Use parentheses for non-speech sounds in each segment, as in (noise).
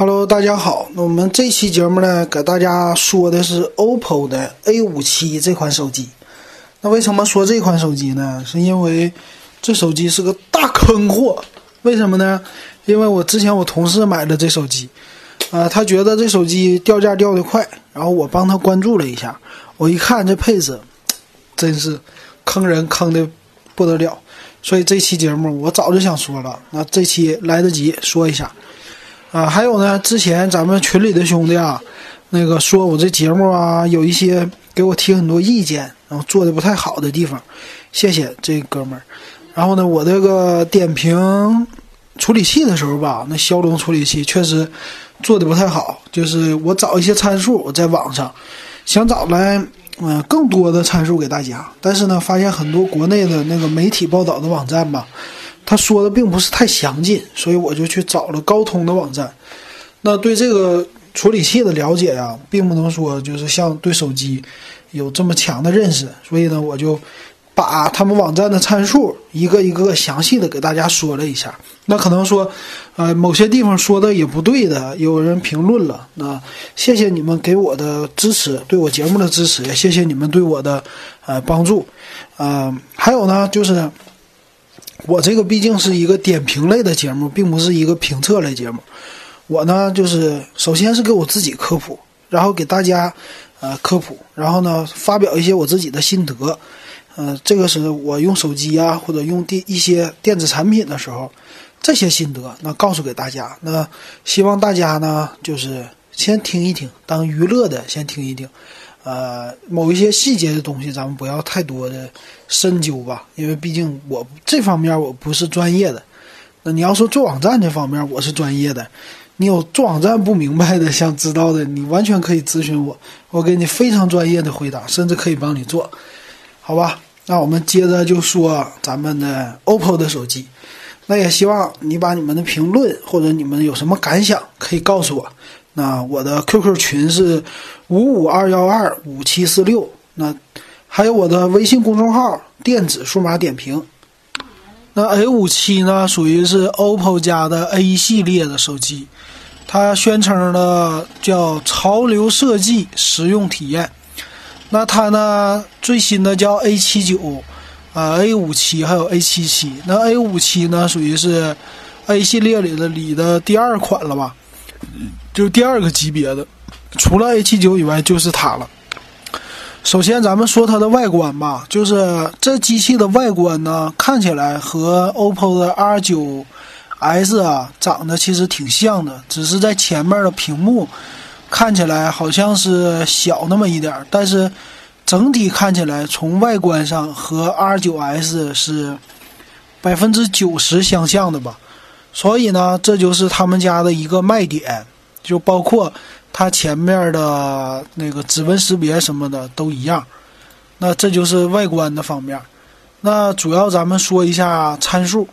Hello，大家好。那我们这期节目呢，给大家说的是 OPPO 的 A57 这款手机。那为什么说这款手机呢？是因为这手机是个大坑货。为什么呢？因为我之前我同事买了这手机，啊，他觉得这手机掉价掉的快，然后我帮他关注了一下，我一看这配置，真是坑人坑的不得了。所以这期节目我早就想说了，那这期来得及说一下。啊，还有呢，之前咱们群里的兄弟啊，那个说我这节目啊，有一些给我提很多意见，然后做的不太好的地方，谢谢这哥们儿。然后呢，我这个点评处理器的时候吧，那骁龙处理器确实做的不太好，就是我找一些参数，我在网上想找来嗯更多的参数给大家，但是呢，发现很多国内的那个媒体报道的网站吧。他说的并不是太详尽，所以我就去找了高通的网站。那对这个处理器的了解呀，并不能说就是像对手机有这么强的认识，所以呢，我就把他们网站的参数一个一个详细的给大家说了一下。那可能说，呃，某些地方说的也不对的，有人评论了。那谢谢你们给我的支持，对我节目的支持，也谢谢你们对我的呃帮助。呃，还有呢，就是。我这个毕竟是一个点评类的节目，并不是一个评测类节目。我呢，就是首先是给我自己科普，然后给大家呃科普，然后呢发表一些我自己的心得。呃，这个是我用手机啊或者用电一些电子产品的时候这些心得，那告诉给大家。那希望大家呢，就是先听一听，当娱乐的先听一听。呃，某一些细节的东西，咱们不要太多的深究吧，因为毕竟我这方面我不是专业的。那你要说做网站这方面，我是专业的。你有做网站不明白的、想知道的，你完全可以咨询我，我给你非常专业的回答，甚至可以帮你做，好吧？那我们接着就说咱们的 OPPO 的手机。那也希望你把你们的评论或者你们有什么感想，可以告诉我。那我的 QQ 群是五五二幺二五七四六，那还有我的微信公众号“电子数码点评”。那 A 五七呢，属于是 OPPO 家的 A 系列的手机，它宣称的叫潮流设计、实用体验。那它呢，最新的叫 A 七九，啊 A 五七还有 A 七七。那 A 五七呢，属于是 A 系列里的里的第二款了吧？就第二个级别的，除了 A 七九以外就是它了。首先，咱们说它的外观吧，就是这机器的外观呢，看起来和 OPPO 的 R 九 S 啊长得其实挺像的，只是在前面的屏幕看起来好像是小那么一点，但是整体看起来从外观上和 R 九 S 是百分之九十相像的吧。所以呢，这就是他们家的一个卖点。就包括它前面的那个指纹识别什么的都一样，那这就是外观的方面。那主要咱们说一下参数，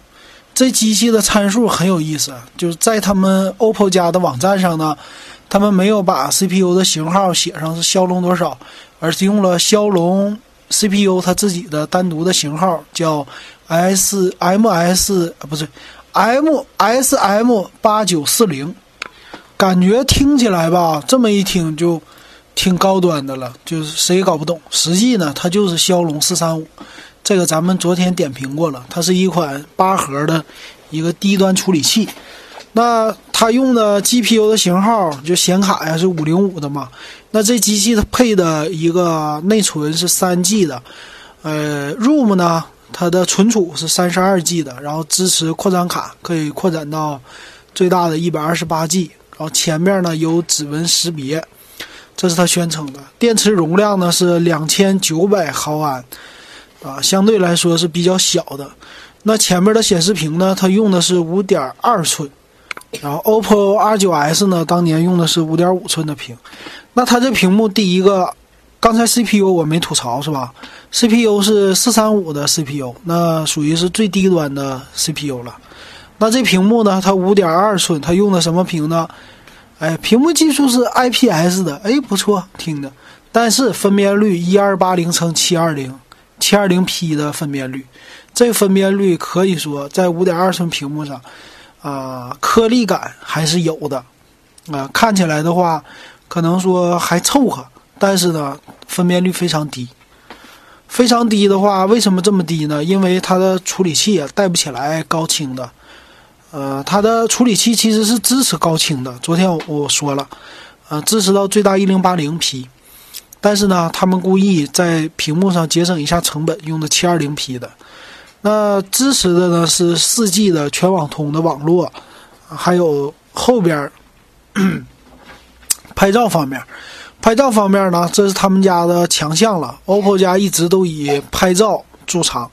这机器的参数很有意思，就是在他们 OPPO 家的网站上呢，他们没有把 CPU 的型号写上是骁龙多少，而是用了骁龙 CPU 它自己的单独的型号，叫 SMS 啊，不是 MSM 八九四零。感觉听起来吧，这么一听就挺高端的了，就是谁也搞不懂。实际呢，它就是骁龙四三五，这个咱们昨天点评过了，它是一款八核的一个低端处理器。那它用的 GPU 的型号就显卡呀是五零五的嘛。那这机器它配的一个内存是三 G 的，呃，ROM 呢，它的存储是三十二 G 的，然后支持扩展卡，可以扩展到最大的一百二十八 G。然后前面呢有指纹识别，这是它宣称的。电池容量呢是两千九百毫安，啊，相对来说是比较小的。那前面的显示屏呢，它用的是五点二寸，然后 OPPO R 九 S 呢当年用的是五点五寸的屏。那它这屏幕第一个，刚才 CPU 我没吐槽是吧？CPU 是四三五的 CPU，那属于是最低端的 CPU 了。那这屏幕呢？它五点二寸，它用的什么屏呢？哎，屏幕技术是 IPS 的，哎，不错，听着。但是分辨率一二八零乘七二零，七二零 P 的分辨率，这分辨率可以说在五点二寸屏幕上，啊，颗粒感还是有的。啊，看起来的话，可能说还凑合，但是呢，分辨率非常低。非常低的话，为什么这么低呢？因为它的处理器啊带不起来高清的。呃，它的处理器其实是支持高清的。昨天我我说了，呃，支持到最大一零八零 P，但是呢，他们故意在屏幕上节省一下成本，用的七二零 P 的。那支持的呢是四 G 的全网通的网络，还有后边 (clears throat) 拍照方面。拍照方面呢，这是他们家的强项了。OPPO 家一直都以拍照著称，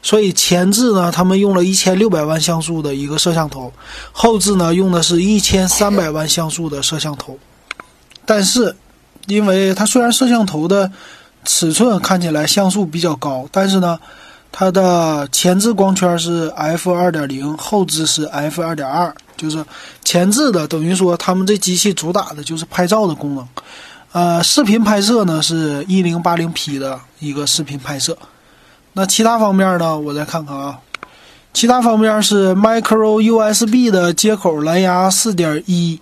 所以前置呢，他们用了一千六百万像素的一个摄像头，后置呢用的是一千三百万像素的摄像头。但是，因为它虽然摄像头的尺寸看起来像素比较高，但是呢，它的前置光圈是 f 二点零，后置是 f 二点二，就是前置的等于说他们这机器主打的就是拍照的功能。呃，视频拍摄呢是一零八零 P 的一个视频拍摄，那其他方面呢，我再看看啊，其他方面是 Micro USB 的接口，蓝牙四点一，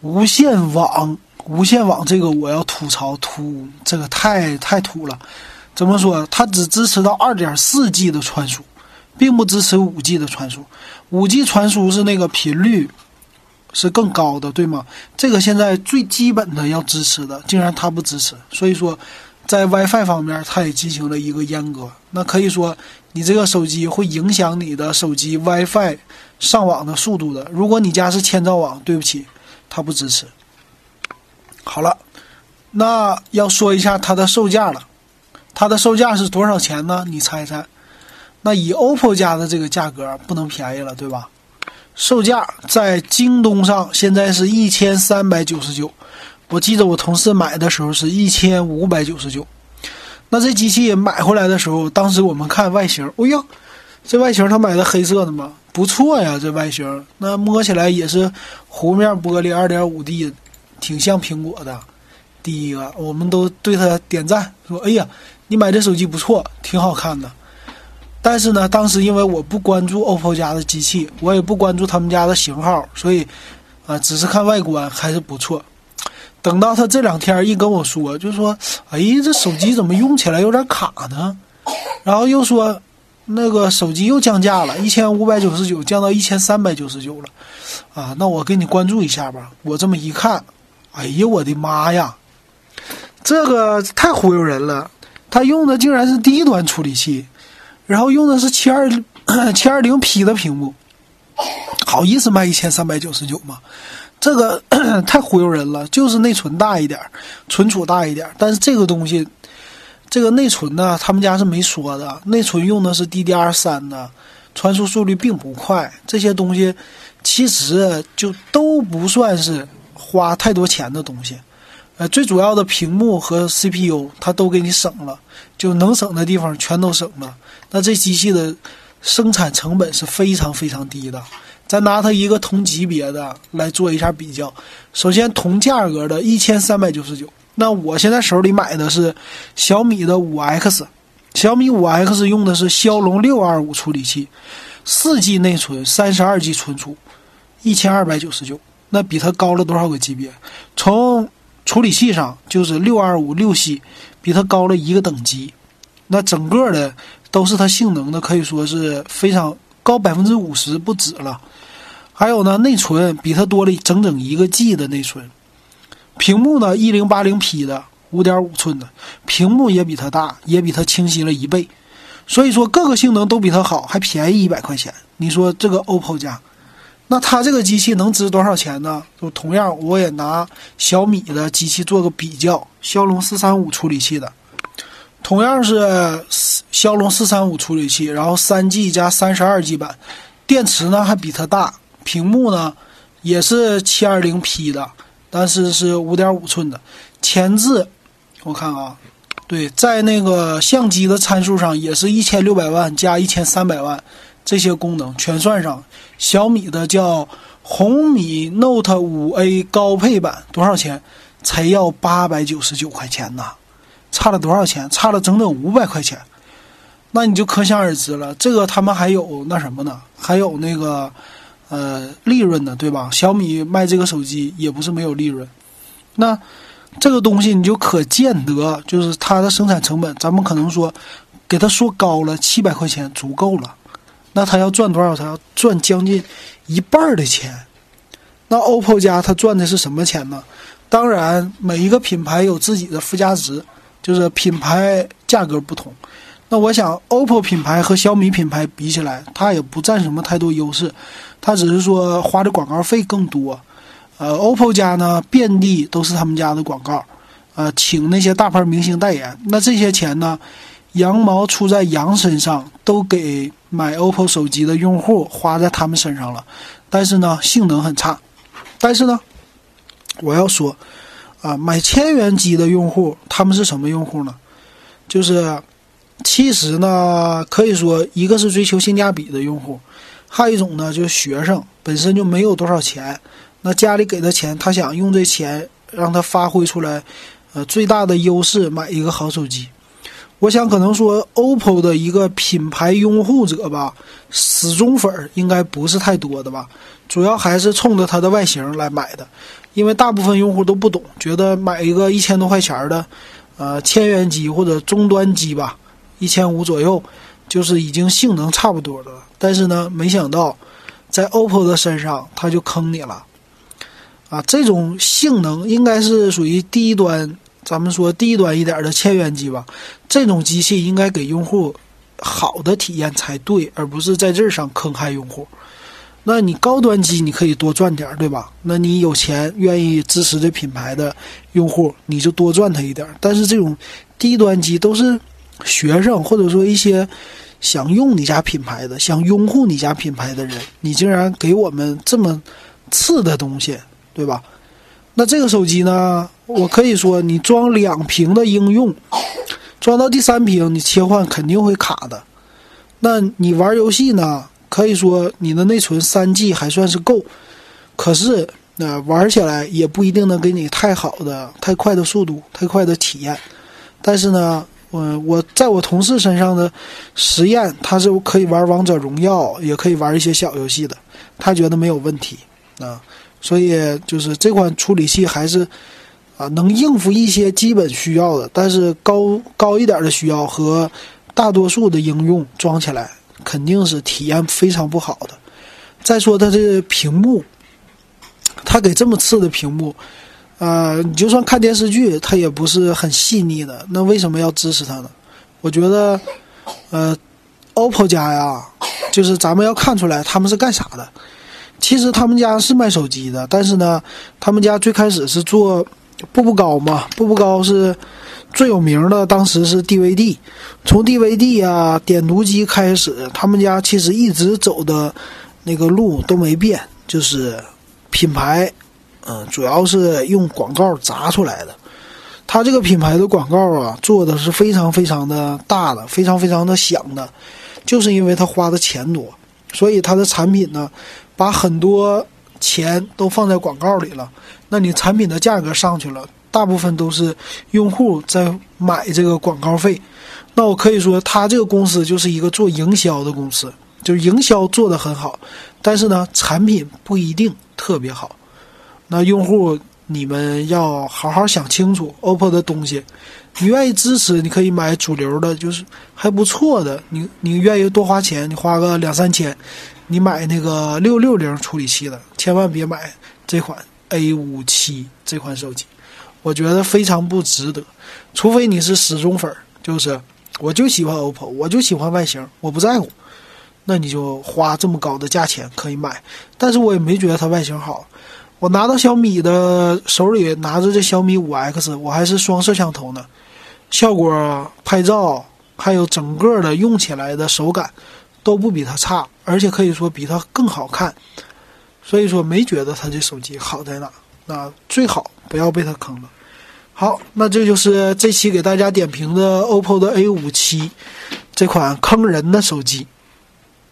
无线网，无线网这个我要吐槽，土，这个太太土了。怎么说？它只支持到二点四 G 的传输，并不支持五 G 的传输。五 G 传输是那个频率。是更高的，对吗？这个现在最基本的要支持的，竟然它不支持。所以说，在 WiFi 方面，它也进行了一个阉割。那可以说，你这个手机会影响你的手机 WiFi 上网的速度的。如果你家是千兆网，对不起，它不支持。好了，那要说一下它的售价了。它的售价是多少钱呢？你猜猜？那以 OPPO 家的这个价格，不能便宜了，对吧？售价在京东上现在是一千三百九十九，我记得我同事买的时候是一千五百九十九。那这机器买回来的时候，当时我们看外形，哎呀，这外形他买的黑色的吗？不错呀，这外形，那摸起来也是弧面玻璃二点五 D，挺像苹果的。第一个，我们都对他点赞，说：“哎呀，你买这手机不错，挺好看的。”但是呢，当时因为我不关注 OPPO 家的机器，我也不关注他们家的型号，所以，啊，只是看外观还是不错。等到他这两天一跟我说，就说：“哎，这手机怎么用起来有点卡呢？”然后又说，那个手机又降价了，一千五百九十九降到一千三百九十九了。啊，那我给你关注一下吧。我这么一看，哎呀，我的妈呀，这个太忽悠人了！他用的竟然是低端处理器。然后用的是七二 (coughs) 七二零 P 的屏幕，好意思卖一千三百九十九吗？这个 (coughs) 太忽悠人了，就是内存大一点，存储大一点。但是这个东西，这个内存呢，他们家是没说的。内存用的是 DDR 三的，传输速率并不快。这些东西其实就都不算是花太多钱的东西。呃，最主要的屏幕和 CPU 它都给你省了，就能省的地方全都省了。那这机器的生产成本是非常非常低的。咱拿它一个同级别的来做一下比较。首先，同价格的一千三百九十九，那我现在手里买的是小米的五 X，小米五 X 用的是骁龙六二五处理器，四 G 内存，三十二 G 存储，一千二百九十九。那比它高了多少个级别？从处理器上就是六二五六系，比它高了一个等级。那整个的。都是它性能的，可以说是非常高百分之五十不止了。还有呢，内存比它多了整整一个 G 的内存。屏幕呢，一零八零 P 的五点五寸的屏幕也比它大，也比它清晰了一倍。所以说各个性能都比它好，还便宜一百块钱。你说这个 OPPO 家，那它这个机器能值多少钱呢？就同样，我也拿小米的机器做个比较，骁龙四三五处理器的。同样是骁龙四三五处理器，然后三 G 加三十二 G 版，电池呢还比它大，屏幕呢也是七二零 P 的，但是是五点五寸的。前置我看啊，对，在那个相机的参数上也是一千六百万加一千三百万，这些功能全算上。小米的叫红米 Note 五 A 高配版多少钱？才要八百九十九块钱呢。差了多少钱？差了整整五百块钱，那你就可想而知了。这个他们还有那什么呢？还有那个，呃利润呢，对吧？小米卖这个手机也不是没有利润。那这个东西你就可见得，就是它的生产成本，咱们可能说给它说高了，七百块钱足够了。那他要赚多少？他要赚将近一半的钱。那 OPPO 家他赚的是什么钱呢？当然，每一个品牌有自己的附加值，就是品牌价格不同。那我想，OPPO 品牌和小米品牌比起来，它也不占什么太多优势，它只是说花的广告费更多。呃，OPPO 家呢，遍地都是他们家的广告，呃，请那些大牌明星代言。那这些钱呢，羊毛出在羊身上，都给买 OPPO 手机的用户花在他们身上了。但是呢，性能很差。但是呢，我要说，啊，买千元机的用户，他们是什么用户呢？就是，其实呢，可以说一个是追求性价比的用户，还有一种呢，就是学生本身就没有多少钱，那家里给的钱，他想用这钱让他发挥出来，呃，最大的优势，买一个好手机。我想可能说，OPPO 的一个品牌拥护者吧，死忠粉儿应该不是太多的吧。主要还是冲着它的外形来买的，因为大部分用户都不懂，觉得买一个一千多块钱的，呃，千元机或者中端机吧，一千五左右，就是已经性能差不多的了。但是呢，没想到在 OPPO 的身上，它就坑你了，啊，这种性能应该是属于低端，咱们说低端一点的千元机吧，这种机器应该给用户好的体验才对，而不是在这上坑害用户。那你高端机你可以多赚点，对吧？那你有钱愿意支持这品牌的用户，你就多赚他一点。但是这种低端机都是学生或者说一些想用你家品牌的、想拥护你家品牌的人，你竟然给我们这么次的东西，对吧？那这个手机呢，我可以说你装两屏的应用，装到第三屏你切换肯定会卡的。那你玩游戏呢？可以说你的内存三 G 还算是够，可是那玩起来也不一定能给你太好的、太快的速度、太快的体验。但是呢，我我在我同事身上的实验，他是可以玩王者荣耀，也可以玩一些小游戏的，他觉得没有问题啊。所以就是这款处理器还是啊能应付一些基本需要的，但是高高一点的需要和大多数的应用装起来。肯定是体验非常不好的。再说它这屏幕，它给这么次的屏幕，呃，你就算看电视剧，它也不是很细腻的。那为什么要支持它呢？我觉得，呃，OPPO 家呀，就是咱们要看出来他们是干啥的。其实他们家是卖手机的，但是呢，他们家最开始是做步步高嘛，步步高是。最有名的当时是 DVD，从 DVD 啊点读机开始，他们家其实一直走的那个路都没变，就是品牌，嗯，主要是用广告砸出来的。他这个品牌的广告啊，做的是非常非常的大的，非常非常的响的，就是因为他花的钱多，所以他的产品呢，把很多钱都放在广告里了，那你产品的价格上去了。大部分都是用户在买这个广告费，那我可以说，他这个公司就是一个做营销的公司，就是营销做得很好，但是呢，产品不一定特别好。那用户，你们要好好想清楚，OPPO 的东西，你愿意支持，你可以买主流的，就是还不错的。你你愿意多花钱，你花个两三千，你买那个六六零处理器的，千万别买这款 A 五七这款手机。我觉得非常不值得，除非你是死忠粉儿，就是我就喜欢 OPPO，我就喜欢外形，我不在乎，那你就花这么高的价钱可以买。但是我也没觉得它外形好。我拿到小米的手里，拿着这小米五 X，我还是双摄像头呢，效果、拍照还有整个的用起来的手感都不比它差，而且可以说比它更好看。所以说没觉得它这手机好在哪。那最好不要被它坑了。好，那这就是这期给大家点评的 OPPO 的 A 五七这款坑人的手机。